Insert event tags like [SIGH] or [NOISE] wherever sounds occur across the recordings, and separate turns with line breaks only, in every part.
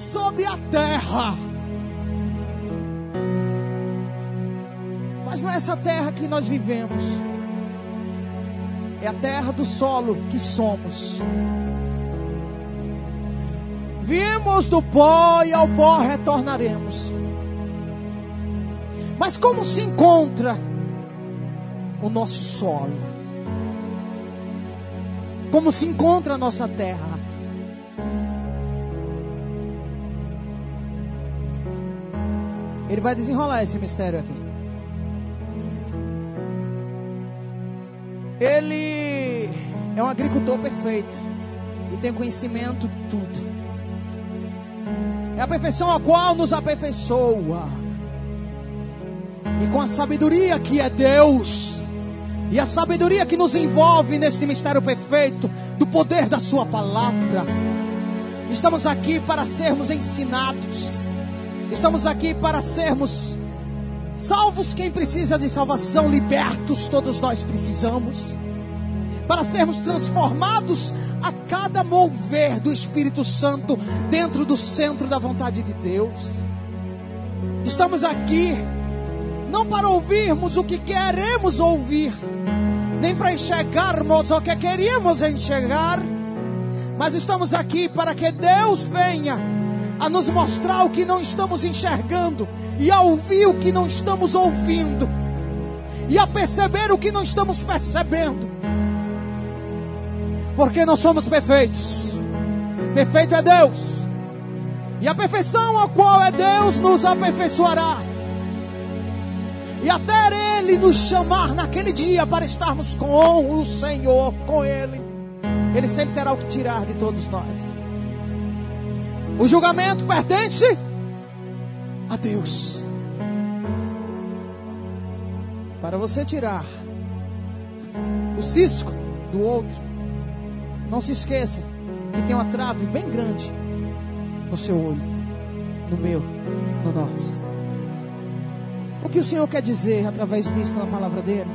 sobre a terra. Mas não é essa terra que nós vivemos. É a terra do solo que somos. Viemos do pó e ao pó retornaremos. Mas como se encontra o nosso solo? Como se encontra a nossa terra? Ele vai desenrolar esse mistério aqui. Ele é um agricultor perfeito e tem conhecimento de tudo. É a perfeição a qual nos aperfeiçoa e com a sabedoria que é Deus, e a sabedoria que nos envolve nesse mistério perfeito do poder da Sua palavra. Estamos aqui para sermos ensinados, estamos aqui para sermos salvos quem precisa de salvação, libertos todos nós precisamos, para sermos transformados a cada mover do Espírito Santo dentro do centro da vontade de Deus. Estamos aqui não para ouvirmos o que queremos ouvir, nem para enxergarmos o que queríamos enxergar, mas estamos aqui para que Deus venha a nos mostrar o que não estamos enxergando e a ouvir o que não estamos ouvindo e a perceber o que não estamos percebendo. Porque nós somos perfeitos. Perfeito é Deus. E a perfeição a qual é Deus nos aperfeiçoará e até Ele nos chamar naquele dia para estarmos com o Senhor, com Ele, Ele sempre terá o que tirar de todos nós. O julgamento pertence a Deus. Para você tirar o cisco do outro, não se esqueça que tem uma trave bem grande no seu olho, no meu, no nosso. O que o Senhor quer dizer através disso na palavra dele?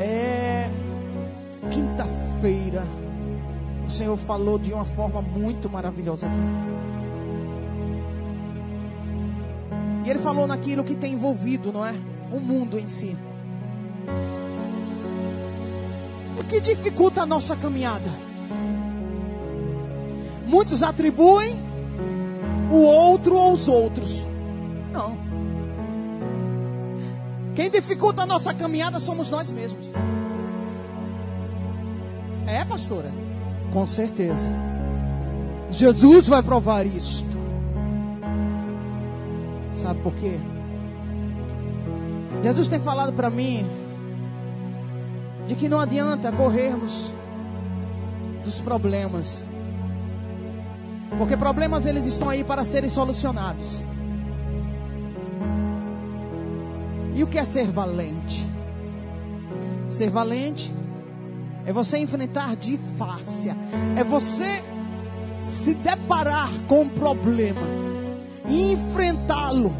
É quinta-feira. O Senhor falou de uma forma muito maravilhosa aqui. E ele falou naquilo que tem envolvido, não é? O mundo em si. O que dificulta a nossa caminhada? Muitos atribuem o outro aos outros. Não. Quem dificulta a nossa caminhada somos nós mesmos. É, pastora? Com certeza. Jesus vai provar isto. Sabe por quê? Jesus tem falado para mim de que não adianta corrermos dos problemas. Porque problemas eles estão aí para serem solucionados. E o que é ser valente? Ser valente é você enfrentar de face, é você se deparar com um problema e enfrentá-lo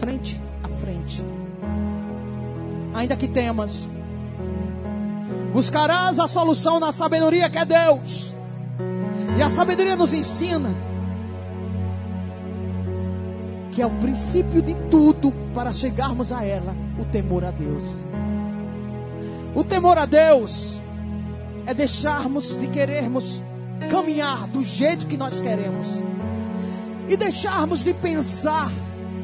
frente a frente. Ainda que temas, buscarás a solução na sabedoria que é Deus. E a sabedoria nos ensina que é o princípio de tudo para chegarmos a ela, o temor a Deus. O temor a Deus é deixarmos de querermos caminhar do jeito que nós queremos e deixarmos de pensar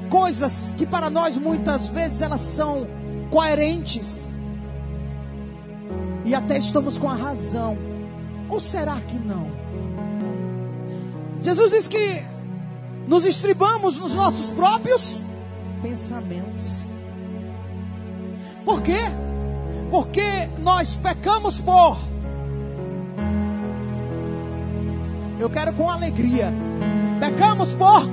coisas que para nós muitas vezes elas são coerentes e até estamos com a razão. Ou será que não? Jesus diz que nos estribamos nos nossos próprios pensamentos. Por quê? Porque nós pecamos por. Eu quero com alegria. Pecamos por.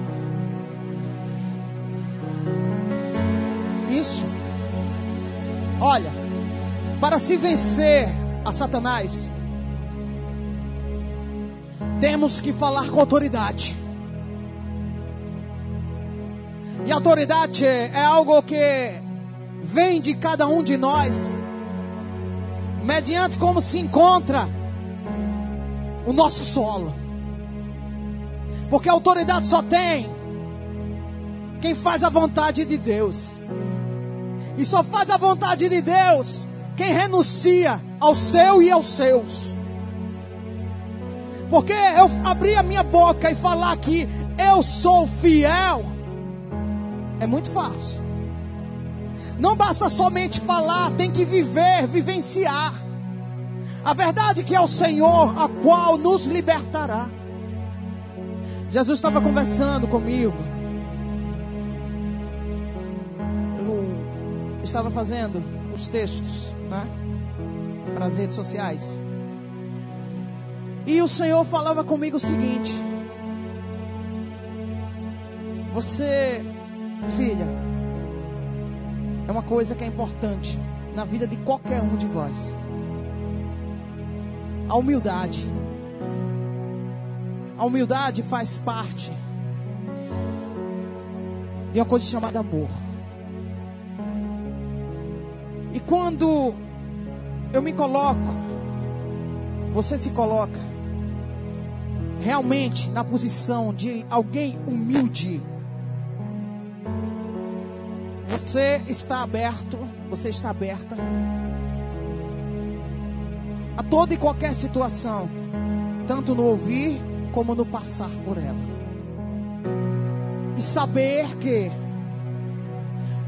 Isso. Olha, para se vencer a Satanás, temos que falar com autoridade. E autoridade é algo que vem de cada um de nós, mediante como se encontra o nosso solo. Porque autoridade só tem quem faz a vontade de Deus. E só faz a vontade de Deus quem renuncia ao seu e aos seus. Porque eu abrir a minha boca e falar que eu sou fiel é muito fácil. Não basta somente falar, tem que viver, vivenciar. A verdade que é o Senhor a qual nos libertará. Jesus estava conversando comigo. Eu estava fazendo os textos, né? Para as redes sociais. E o Senhor falava comigo o seguinte: Você, filha, é uma coisa que é importante na vida de qualquer um de vós. A humildade. A humildade faz parte de uma coisa chamada amor. E quando eu me coloco, você se coloca realmente na posição de alguém humilde. Você está aberto, você está aberta a toda e qualquer situação, tanto no ouvir como no passar por ela. E saber que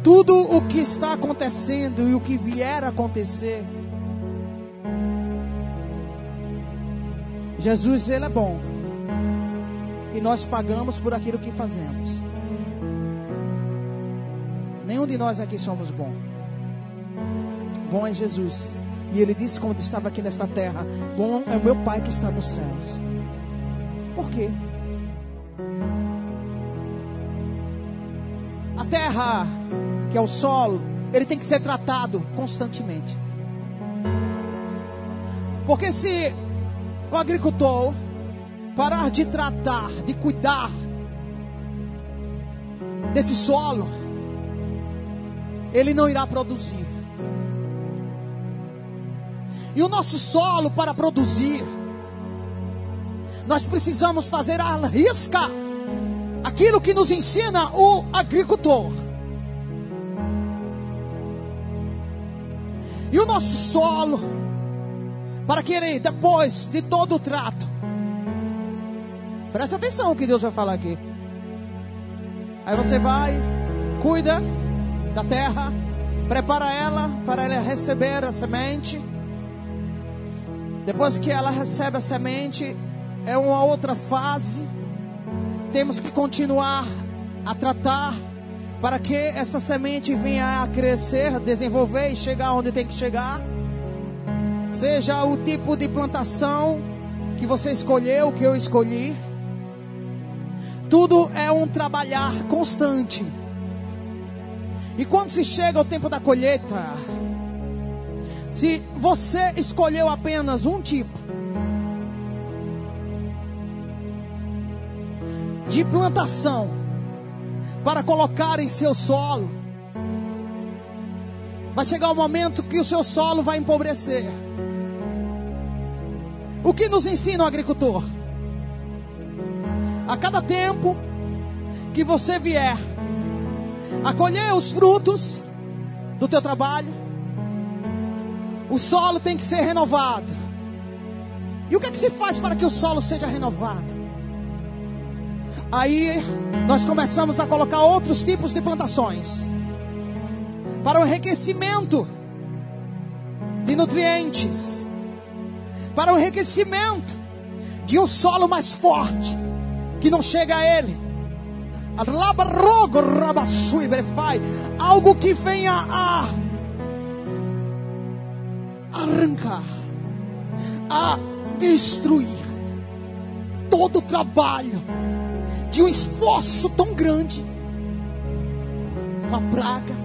tudo o que está acontecendo e o que vier a acontecer, Jesus ele é bom. E nós pagamos por aquilo que fazemos. Nenhum de nós aqui somos bom. Bom é Jesus. E ele disse quando estava aqui nesta terra: Bom é o meu Pai que está nos céus. Por quê? A terra, que é o solo, ele tem que ser tratado constantemente. Porque se o agricultor parar de tratar, de cuidar desse solo, ele não irá produzir. E o nosso solo para produzir, nós precisamos fazer a risca aquilo que nos ensina o agricultor. E o nosso solo, para que ele, depois de todo o trato, presta atenção o que Deus vai falar aqui. Aí você vai, cuida da terra, prepara ela para ela receber a semente. Depois que ela recebe a semente, é uma outra fase. Temos que continuar a tratar para que essa semente venha a crescer, desenvolver e chegar onde tem que chegar. Seja o tipo de plantação que você escolheu, que eu escolhi. Tudo é um trabalhar constante. E quando se chega ao tempo da colheita, se você escolheu apenas um tipo de plantação para colocar em seu solo, vai chegar o momento que o seu solo vai empobrecer. O que nos ensina o agricultor? A cada tempo que você vier a colher os frutos do teu trabalho, o solo tem que ser renovado. E o que é que se faz para que o solo seja renovado? Aí nós começamos a colocar outros tipos de plantações para o enriquecimento de nutrientes, para o enriquecimento de um solo mais forte que não chega a ele. Algo que venha a arrancar, a destruir todo o trabalho de um esforço tão grande. Uma praga,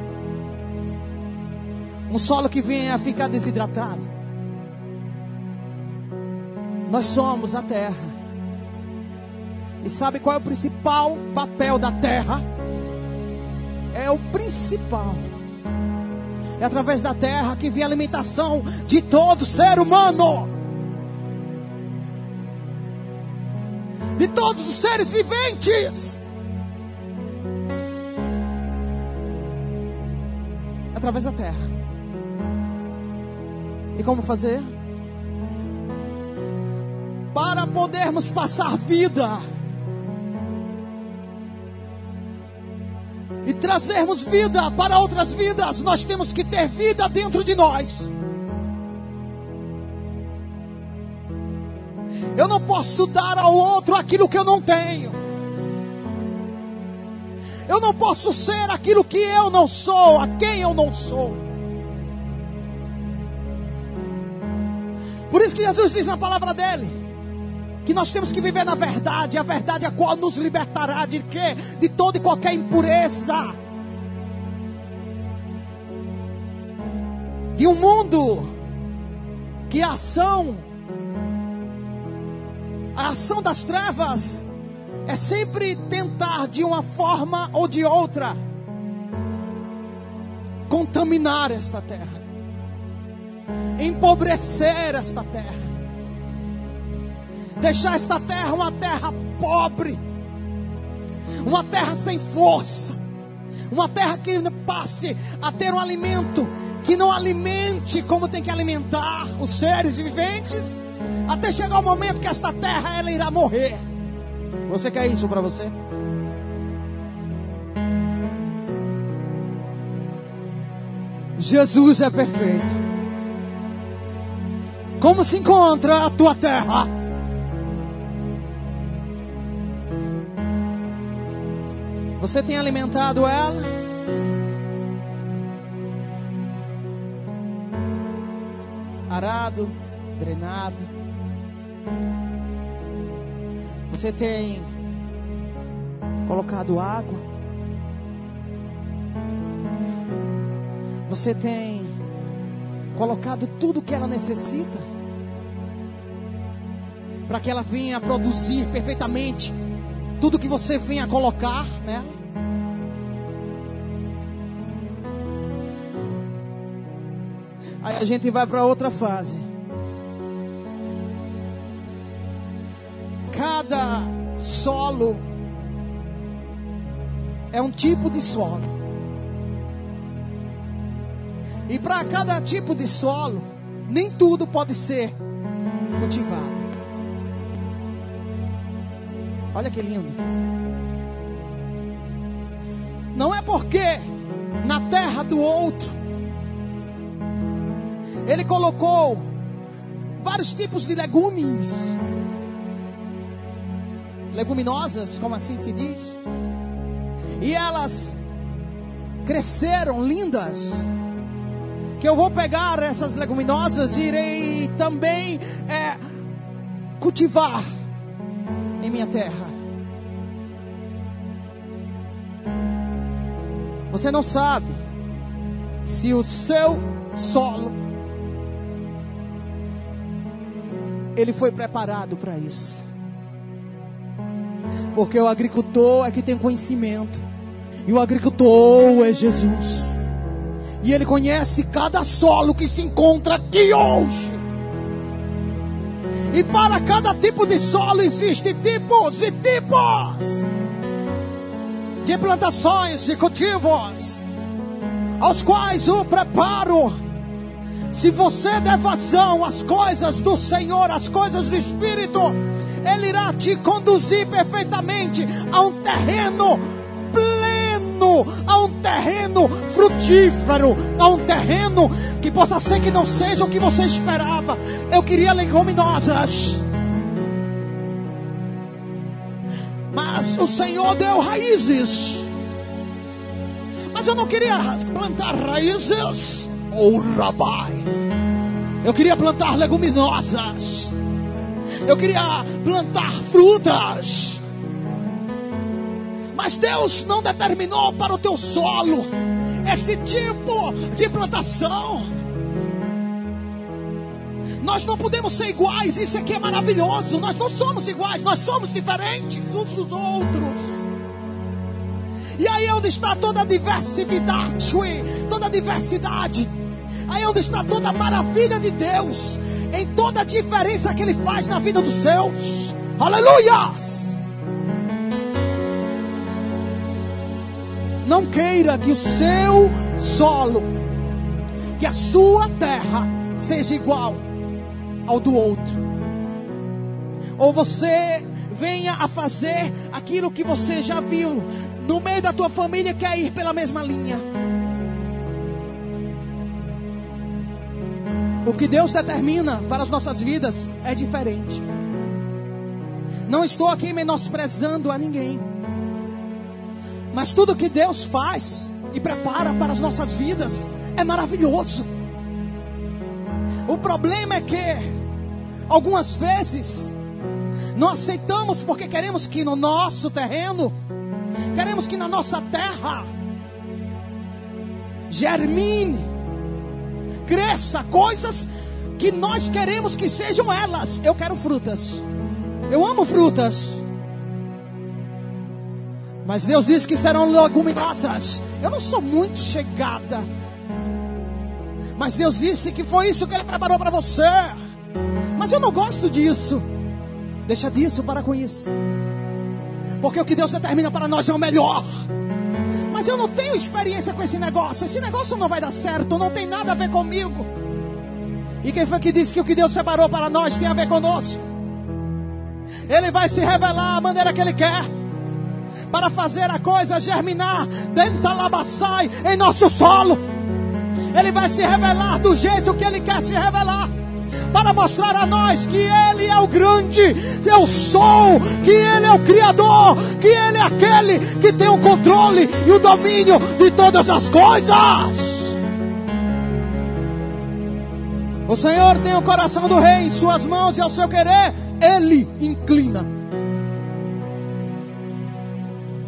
um solo que vem a ficar desidratado. Nós somos a terra. E sabe qual é o principal papel da terra? É o principal é através da terra que vem a alimentação de todo ser humano. de todos os seres viventes. Através da terra. E como fazer? Para podermos passar vida e trazermos vida para outras vidas, nós temos que ter vida dentro de nós. Eu não posso dar ao outro aquilo que eu não tenho. Eu não posso ser aquilo que eu não sou, a quem eu não sou. Por isso que Jesus diz na palavra dele que nós temos que viver na verdade, a verdade a qual nos libertará de quê? De toda e qualquer impureza. De um mundo que a ação a ação das trevas é sempre tentar de uma forma ou de outra contaminar esta terra, empobrecer esta terra, deixar esta terra uma terra pobre, uma terra sem força, uma terra que passe a ter um alimento que não alimente como tem que alimentar os seres viventes até chegar o momento que esta terra ela irá morrer. Você quer isso para você? Jesus é perfeito. Como se encontra a tua terra? Você tem alimentado ela? Arado, drenado. Você tem colocado água? Você tem colocado tudo que ela necessita? Para que ela venha produzir perfeitamente tudo que você venha colocar nela? Aí a gente vai para outra fase. cada solo é um tipo de solo. E para cada tipo de solo, nem tudo pode ser cultivado. Olha que lindo. Não é porque na terra do outro ele colocou vários tipos de legumes leguminosas, como assim se diz. E elas cresceram lindas. Que eu vou pegar essas leguminosas e irei também é, cultivar em minha terra. Você não sabe se o seu solo ele foi preparado para isso. Porque o agricultor é que tem conhecimento. E o agricultor é Jesus. E ele conhece cada solo que se encontra aqui hoje. E para cada tipo de solo existe tipos e tipos de plantações, de cultivos, aos quais o preparo. Se você der vazão às coisas do Senhor, às coisas do Espírito, ele irá te conduzir perfeitamente a um terreno pleno, a um terreno frutífero, a um terreno que possa ser que não seja o que você esperava. Eu queria leguminosas. Mas o Senhor deu raízes. Mas eu não queria plantar raízes ou oh, rabai. Eu queria plantar leguminosas. Eu queria plantar frutas. Mas Deus não determinou para o teu solo esse tipo de plantação. Nós não podemos ser iguais, isso aqui é maravilhoso. Nós não somos iguais, nós somos diferentes uns dos outros. E aí é onde está toda a diversidade, toda a diversidade. Aí é onde está toda a maravilha de Deus em toda a diferença que Ele faz na vida dos seus. Aleluias! Não queira que o seu solo, que a sua terra seja igual ao do outro. Ou você venha a fazer aquilo que você já viu no meio da tua família quer ir pela mesma linha. O que Deus determina para as nossas vidas é diferente. Não estou aqui menosprezando a ninguém. Mas tudo que Deus faz e prepara para as nossas vidas é maravilhoso. O problema é que, algumas vezes, não aceitamos porque queremos que no nosso terreno, queremos que na nossa terra, germine, cresça coisas que nós queremos que sejam elas. Eu quero frutas. Eu amo frutas. Mas Deus disse que serão leguminosas. Eu não sou muito chegada. Mas Deus disse que foi isso que Ele preparou para você. Mas eu não gosto disso. Deixa disso para com isso. Porque o que Deus determina para nós é o melhor. Mas eu não tenho experiência com esse negócio. Esse negócio não vai dar certo. Não tem nada a ver comigo. E quem foi que disse que o que Deus separou para nós tem a ver conosco? Ele vai se revelar da maneira que Ele quer. Para fazer a coisa germinar dentro da labaçai em nosso solo. Ele vai se revelar do jeito que Ele quer se revelar. Para mostrar a nós que Ele é o grande, eu sou, que Ele é o Criador, que Ele é aquele que tem o controle e o domínio de todas as coisas. O Senhor tem o coração do rei em suas mãos e ao seu querer ele inclina.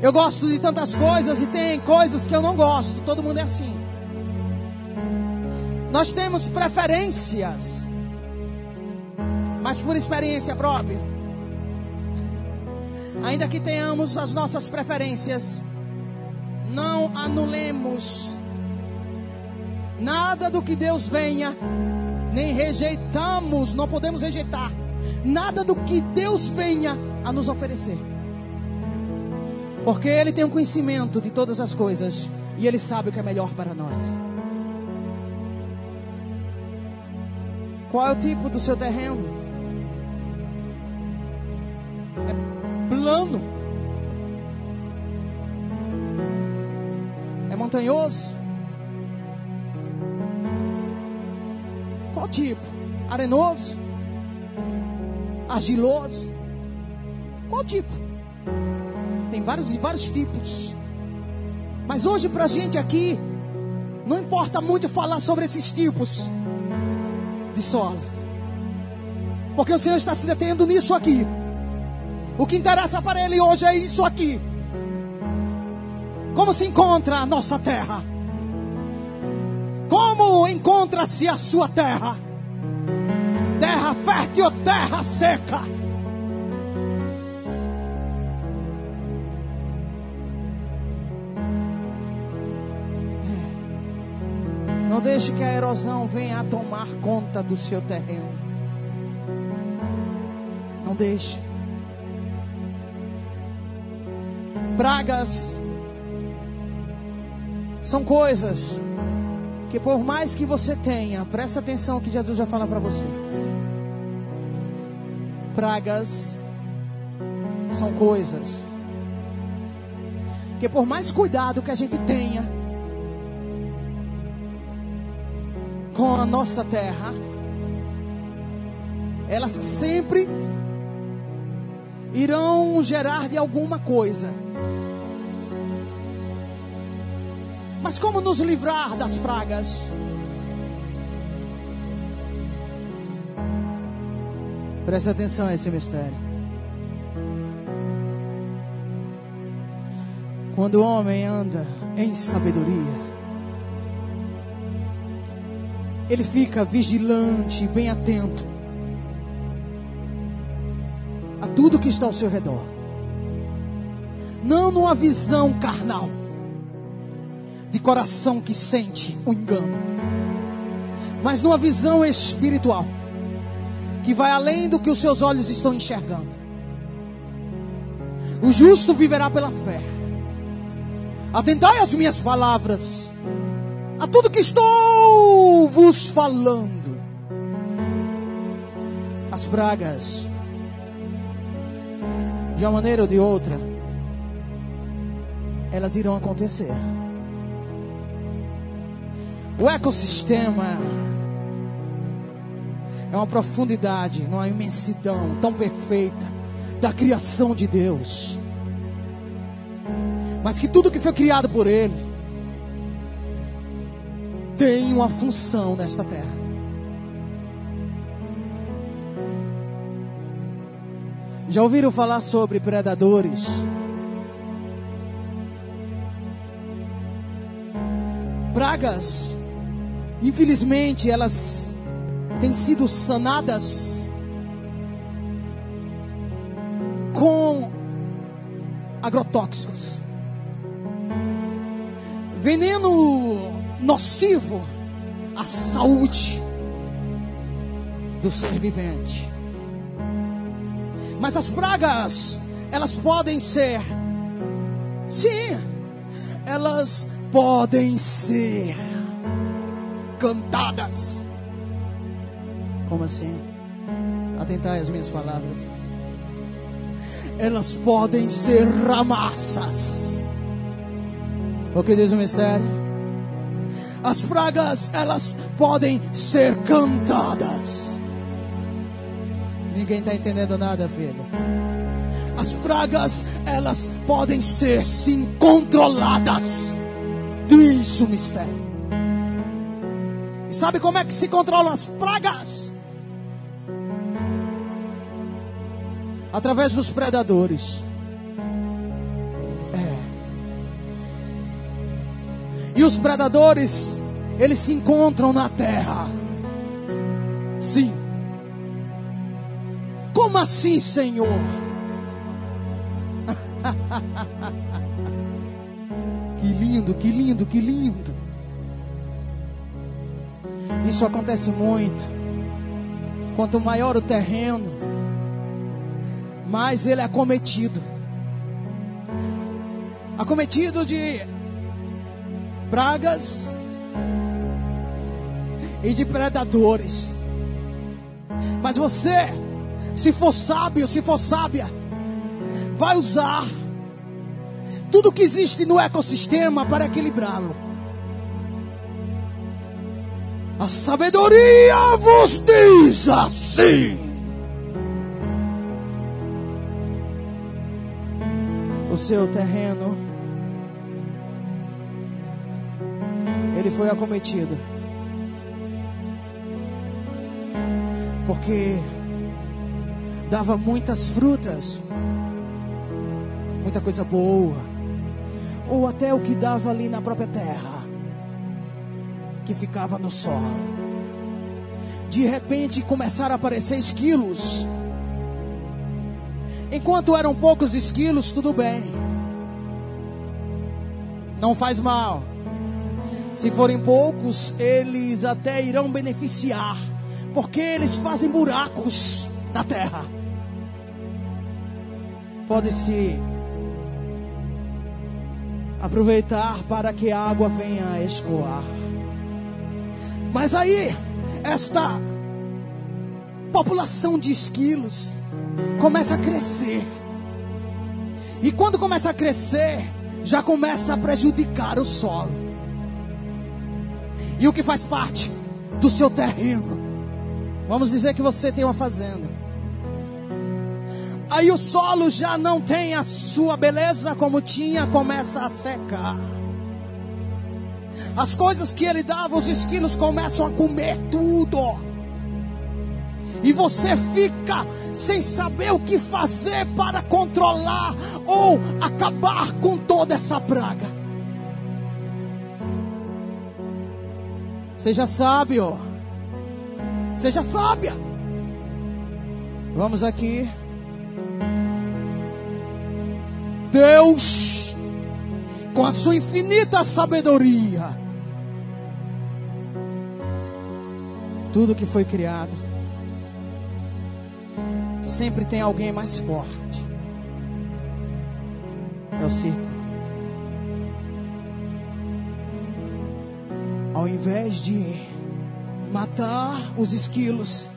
Eu gosto de tantas coisas e tem coisas que eu não gosto. Todo mundo é assim. Nós temos preferências, mas por experiência própria. Ainda que tenhamos as nossas preferências, não anulemos nada do que Deus venha, nem rejeitamos, não podemos rejeitar nada do que Deus venha a nos oferecer. Porque Ele tem um conhecimento de todas as coisas e Ele sabe o que é melhor para nós. Qual é o tipo do seu terreno? É plano? É montanhoso? Qual tipo? Arenoso? argiloso. Qual tipo? Tem vários vários tipos. Mas hoje para a gente aqui, não importa muito falar sobre esses tipos de solo. Porque o Senhor está se detendo nisso aqui. O que interessa para Ele hoje é isso aqui. Como se encontra a nossa terra? Como encontra-se a sua terra? terra fértil ou terra seca. Não deixe que a erosão venha a tomar conta do seu terreno. Não deixe. Pragas são coisas que por mais que você tenha, presta atenção que Jesus já fala para você. Pragas são coisas que por mais cuidado que a gente tenha com a nossa terra, elas sempre irão gerar de alguma coisa. Mas como nos livrar das pragas? Presta atenção a esse mistério. Quando o homem anda em sabedoria, ele fica vigilante, bem atento a tudo que está ao seu redor. Não numa visão carnal de coração que sente o engano, mas numa visão espiritual que vai além do que os seus olhos estão enxergando. O justo viverá pela fé. Atentai às minhas palavras, a tudo que estou vos falando. As pragas, de uma maneira ou de outra, elas irão acontecer. O ecossistema é uma profundidade, uma imensidão tão perfeita da criação de Deus. Mas que tudo que foi criado por Ele tem uma função nesta terra. Já ouviram falar sobre predadores? Pragas, infelizmente, elas têm sido sanadas com agrotóxicos. Veneno nocivo à saúde do ser vivente. Mas as pragas, elas podem ser, sim, elas podem ser cantadas. Como assim? Atentai às minhas palavras. Elas podem ser ramassas. O que diz o mistério? As pragas, elas podem ser cantadas. Ninguém está entendendo nada, filho. As pragas, elas podem ser sim controladas. Diz o mistério. E sabe como é que se controlam as pragas? Através dos predadores. E os predadores, eles se encontram na terra. Sim. Como assim, Senhor? [LAUGHS] que lindo, que lindo, que lindo. Isso acontece muito. Quanto maior o terreno, mais ele é acometido. Acometido de pragas e de predadores. Mas você se for sábio, se for sábia, vai usar tudo que existe no ecossistema para equilibrá-lo. A sabedoria vos diz assim. O seu terreno, ele foi acometido. Porque dava muitas frutas, muita coisa boa, ou até o que dava ali na própria terra, que ficava no solo. De repente começaram a aparecer esquilos. Enquanto eram poucos esquilos, tudo bem. Não faz mal. Se forem poucos, eles até irão beneficiar, porque eles fazem buracos na terra pode se aproveitar para que a água venha a escoar. Mas aí, esta população de esquilos começa a crescer. E quando começa a crescer, já começa a prejudicar o solo. E o que faz parte do seu terreno? Vamos dizer que você tem uma fazenda. Aí o solo já não tem a sua beleza como tinha, começa a secar. As coisas que ele dava, os esquilos começam a comer tudo. E você fica sem saber o que fazer para controlar ou acabar com toda essa praga. Seja sábio. Seja sábia. Vamos aqui. Deus, com a sua infinita sabedoria, tudo que foi criado, sempre tem alguém mais forte. É o círculo. Ao invés de matar os esquilos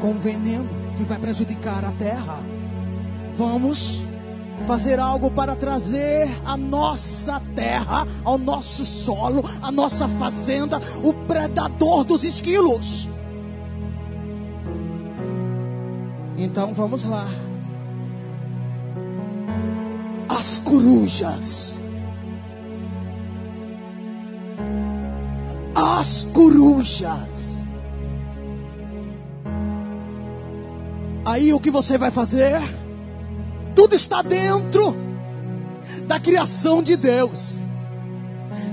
com veneno que vai prejudicar a terra, vamos fazer algo para trazer a nossa terra, ao nosso solo, a nossa fazenda, o predador dos esquilos. Então vamos lá. As corujas. As corujas. Aí o que você vai fazer? Tudo está dentro da criação de Deus.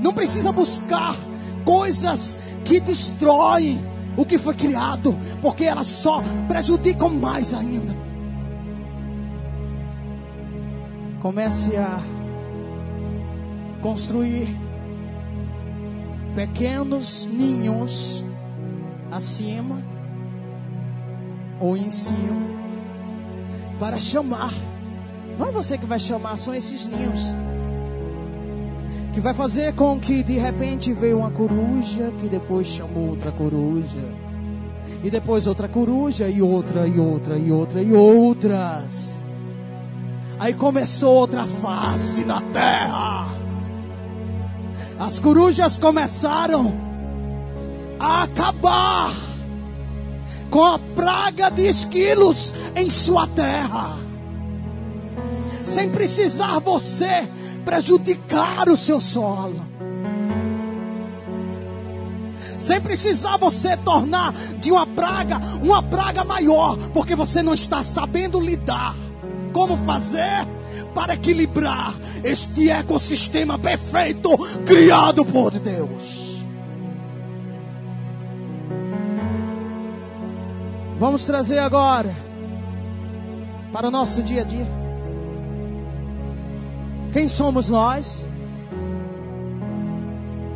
Não precisa buscar coisas que destroem o que foi criado, porque elas só prejudicam mais ainda. Comece a construir pequenos ninhos acima ou em cima para chamar não é você que vai chamar, são esses ninhos. Que vai fazer com que de repente veio uma coruja, que depois chamou outra coruja. E depois outra coruja, e outra, e outra, e outra, e outras. Aí começou outra fase na terra. As corujas começaram a acabar com a praga de esquilos em sua terra sem precisar você prejudicar o seu solo. Sem precisar você tornar de uma praga uma praga maior, porque você não está sabendo lidar. Como fazer para equilibrar este ecossistema perfeito criado por Deus? Vamos trazer agora para o nosso dia a dia. Quem somos nós?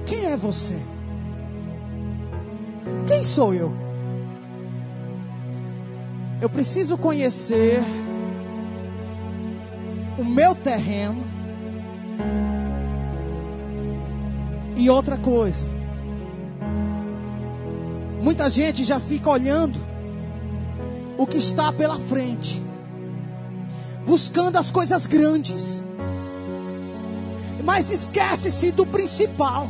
Quem é você? Quem sou eu? Eu preciso conhecer o meu terreno. E outra coisa, muita gente já fica olhando o que está pela frente, buscando as coisas grandes mas esquece-se do principal.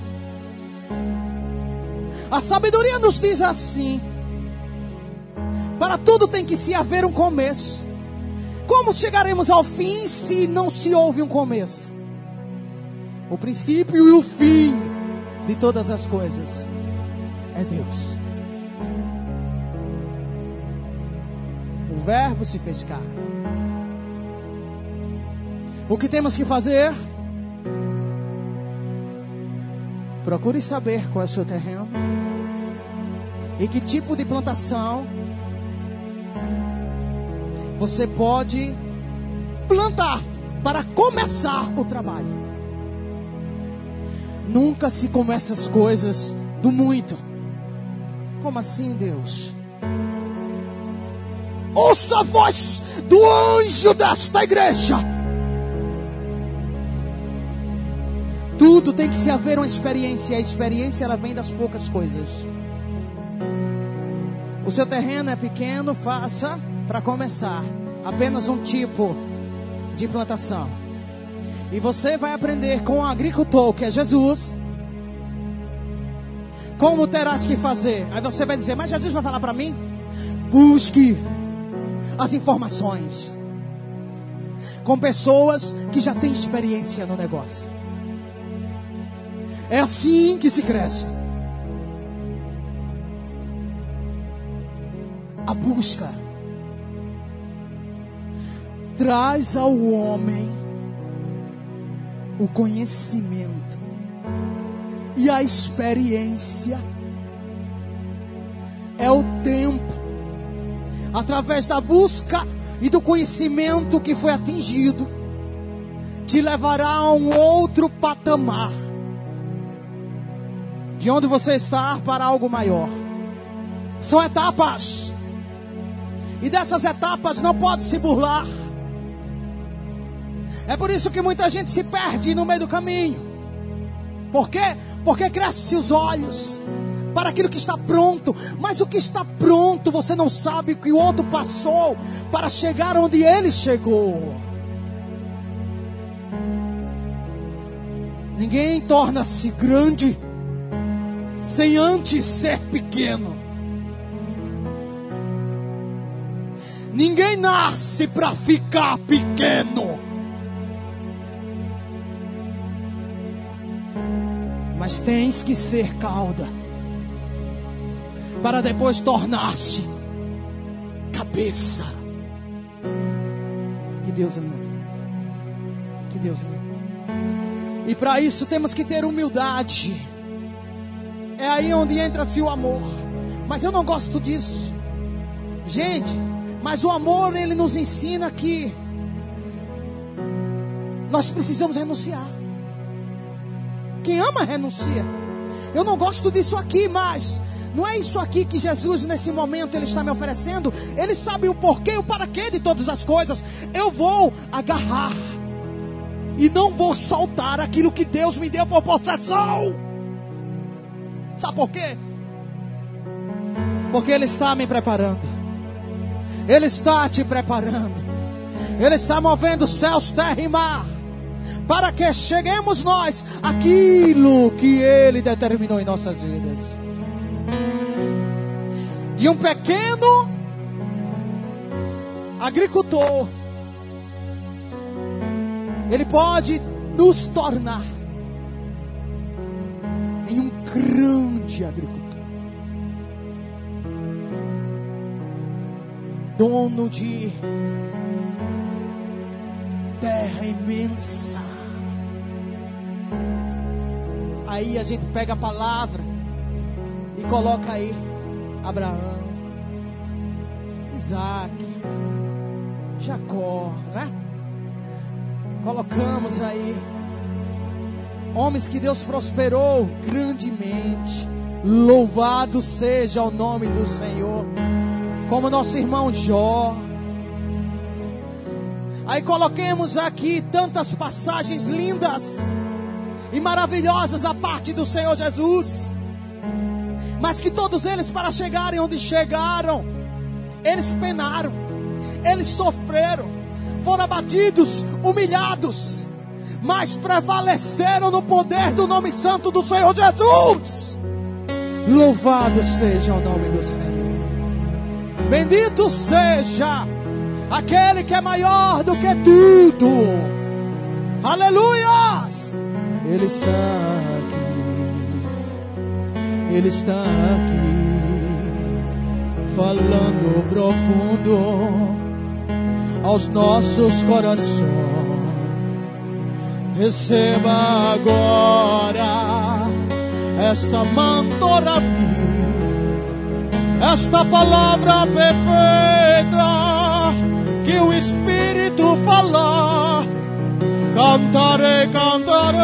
A sabedoria nos diz assim: para tudo tem que se haver um começo. Como chegaremos ao fim se não se houve um começo? O princípio e o fim de todas as coisas é Deus. O Verbo se fez carne. O que temos que fazer? Procure saber qual é o seu terreno e que tipo de plantação você pode plantar para começar o trabalho. Nunca se começa as coisas do muito. Como assim, Deus? Ouça a voz do anjo desta igreja. Tudo tem que se haver uma experiência. A experiência ela vem das poucas coisas. O seu terreno é pequeno, faça para começar apenas um tipo de plantação. E você vai aprender com o agricultor, que é Jesus, como terás que fazer. Aí você vai dizer, mas Jesus vai falar para mim? Busque as informações com pessoas que já têm experiência no negócio. É assim que se cresce. A busca traz ao homem o conhecimento e a experiência. É o tempo, através da busca e do conhecimento que foi atingido, te levará a um outro patamar de onde você está para algo maior. São etapas. E dessas etapas não pode se burlar. É por isso que muita gente se perde no meio do caminho. Por quê? Porque cresce os olhos para aquilo que está pronto, mas o que está pronto você não sabe o que o outro passou para chegar onde ele chegou. Ninguém torna-se grande sem antes ser pequeno. Ninguém nasce para ficar pequeno. Mas tens que ser cauda para depois tornar-se cabeça. Que Deus é lindo. Que Deus é lindo. E para isso temos que ter humildade. É aí onde entra-se o amor. Mas eu não gosto disso. Gente, mas o amor ele nos ensina que nós precisamos renunciar. Quem ama renuncia. Eu não gosto disso aqui, mas não é isso aqui que Jesus, nesse momento, Ele está me oferecendo. Ele sabe o porquê e o para quê de todas as coisas. Eu vou agarrar. E não vou soltar aquilo que Deus me deu por possessão. Sabe por quê? Porque Ele está me preparando. Ele está te preparando. Ele está movendo céus, terra e mar. Para que cheguemos nós aquilo que Ele determinou em nossas vidas de um pequeno agricultor, ele pode nos tornar em um grande agricultor, dono de terra imensa. Aí a gente pega a palavra e coloca aí Abraão, Isaac, Jacó, né? Colocamos aí homens que Deus prosperou grandemente. Louvado seja o nome do Senhor. Como nosso irmão Jó. Aí coloquemos aqui tantas passagens lindas e maravilhosas da parte do Senhor Jesus mas que todos eles, para chegarem onde chegaram, eles penaram, eles sofreram, foram abatidos, humilhados, mas prevaleceram no poder do nome santo do Senhor Jesus. Louvado seja o nome do Senhor. Bendito seja aquele que é maior do que tudo. Aleluias! Ele está ele está aqui, falando profundo aos nossos corações. Receba agora esta mantora esta palavra perfeita que o Espírito fala. Cantarei, cantarei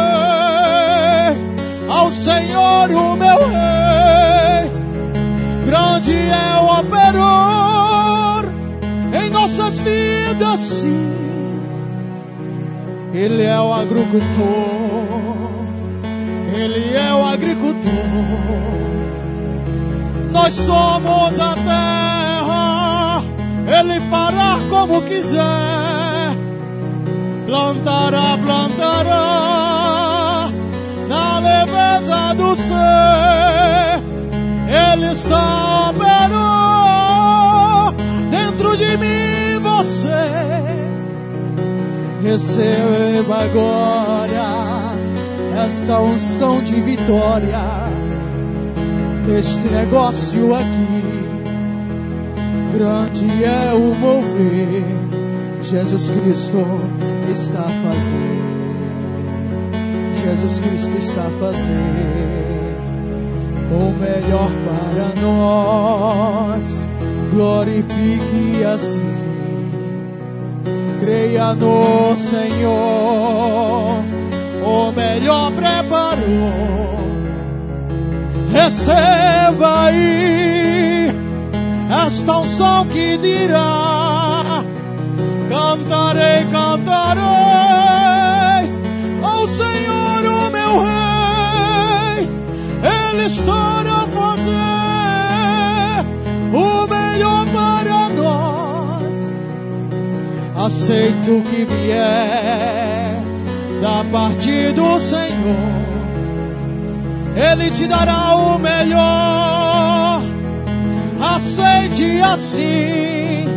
ao Senhor o meu Rei. Grande é o operador em nossas vidas, sim. Ele é o agricultor, Ele é o agricultor. Nós somos a terra, Ele fará como quiser, plantará, plantará na leveza do ser, Ele está operando dentro de mim você. Receba agora esta unção de vitória neste negócio aqui. Grande é o mover, Jesus Cristo está fazendo. Jesus Cristo está fazendo o melhor para nós. Glorifique assim, creia no Senhor, o melhor preparou. Receba aí esta unção que dirá: cantarei, cantarei ao Senhor. Ele está a fazer o melhor para nós. Aceito o que vier da parte do Senhor. Ele te dará o melhor. Aceite assim.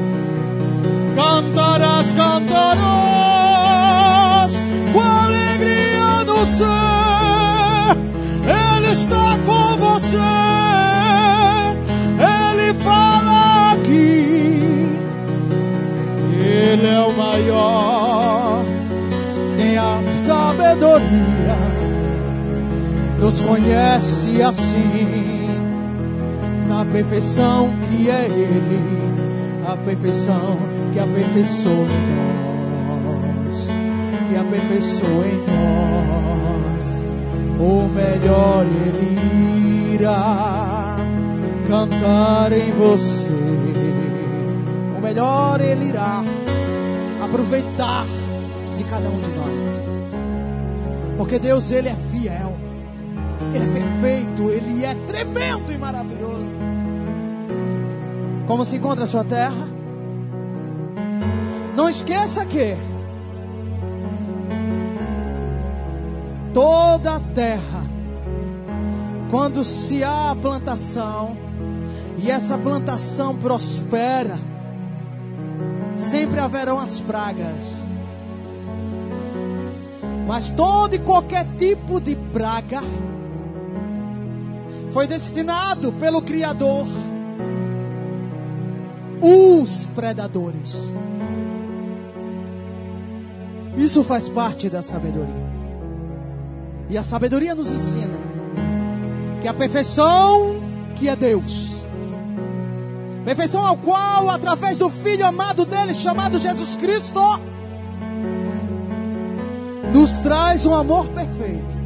Cantarás, cantarás com alegria no ser. Ele está com você. Ele fala aqui. Ele é o maior em a sabedoria. Nos conhece assim, na perfeição que é Ele, a perfeição que aperfeiçoa em nós, que aperfeiçoa em nós. O melhor Ele irá cantar em você. O melhor Ele irá aproveitar de cada um de nós. Porque Deus, Ele é fiel. Ele é perfeito. Ele é tremendo e maravilhoso. Como se encontra a sua terra? Não esqueça que toda a terra, quando se há plantação e essa plantação prospera, sempre haverão as pragas. Mas todo e qualquer tipo de praga foi destinado pelo Criador os predadores. Isso faz parte da sabedoria. E a sabedoria nos ensina que a perfeição que é Deus, perfeição ao qual, através do Filho amado dele, chamado Jesus Cristo, nos traz um amor perfeito.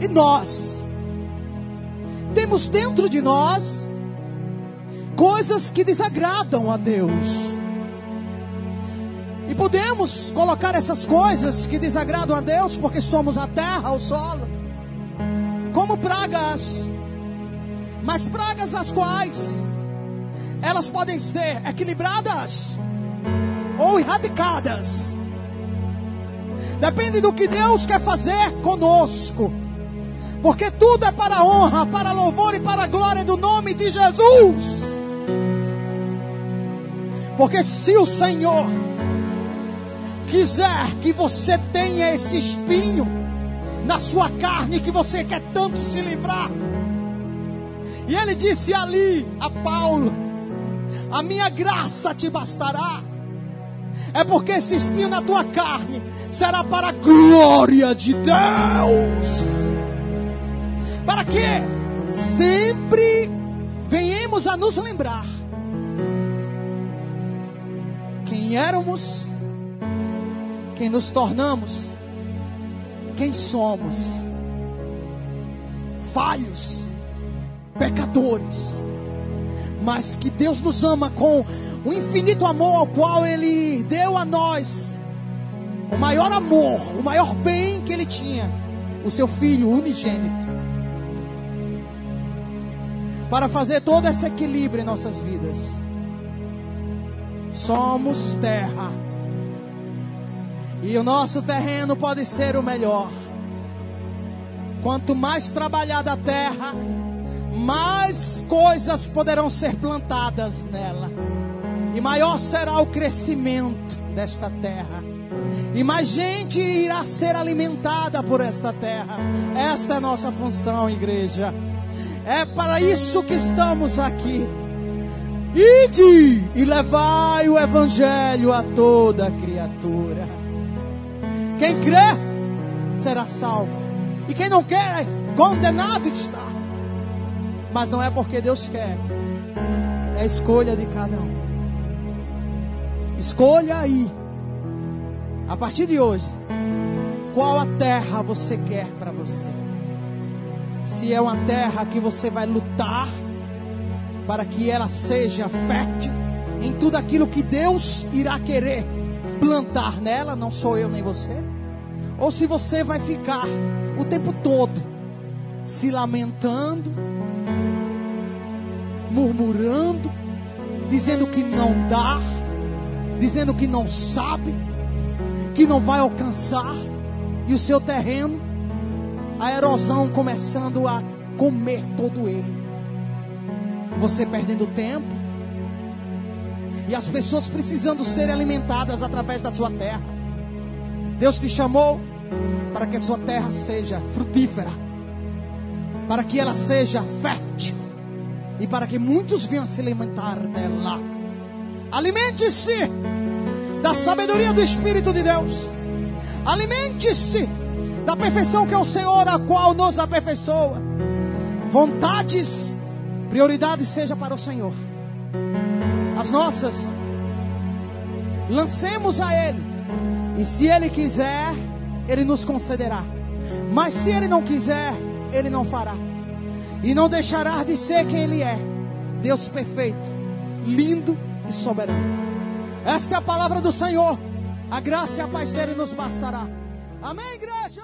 E nós temos dentro de nós coisas que desagradam a Deus. E podemos colocar essas coisas que desagradam a Deus, porque somos a terra, o solo, como pragas, mas pragas as quais elas podem ser equilibradas ou erradicadas. Depende do que Deus quer fazer conosco. Porque tudo é para a honra, para a louvor e para a glória do nome de Jesus. Porque se o Senhor quiser que você tenha esse espinho na sua carne que você quer tanto se livrar. E ele disse ali a Paulo: A minha graça te bastará. É porque esse espinho na tua carne será para a glória de Deus. Para que sempre venhamos a nos lembrar quem éramos quem nos tornamos, quem somos. Falhos, pecadores, mas que Deus nos ama com o infinito amor ao qual Ele deu a nós, o maior amor, o maior bem que Ele tinha, o seu Filho unigênito, para fazer todo esse equilíbrio em nossas vidas. Somos terra e o nosso terreno pode ser o melhor. Quanto mais trabalhada a terra, mais coisas poderão ser plantadas nela. E maior será o crescimento desta terra. E mais gente irá ser alimentada por esta terra. Esta é nossa função, igreja. É para isso que estamos aqui. Ide e levai o evangelho a toda criatura. Quem crê será salvo. E quem não quer, condenado está. Mas não é porque Deus quer. É a escolha de cada um. Escolha aí. A partir de hoje, qual a terra você quer para você? Se é uma terra que você vai lutar para que ela seja fértil em tudo aquilo que Deus irá querer plantar nela, não sou eu nem você, ou se você vai ficar o tempo todo se lamentando, murmurando, dizendo que não dá, dizendo que não sabe, que não vai alcançar, e o seu terreno, a erosão começando a comer todo ele. Você perdendo tempo, e as pessoas precisando ser alimentadas através da sua terra. Deus te chamou para que a sua terra seja frutífera, para que ela seja fértil e para que muitos venham se alimentar dela. Alimente-se da sabedoria do Espírito de Deus. Alimente-se da perfeição que é o Senhor, a qual nos aperfeiçoa. Vontades, prioridades seja para o Senhor. As nossas, lancemos a Ele. E se Ele quiser, Ele nos concederá. Mas se Ele não quiser, Ele não fará. E não deixará de ser quem Ele é. Deus perfeito, lindo e soberano. Esta é a palavra do Senhor. A graça e a paz dele nos bastará. Amém, igreja?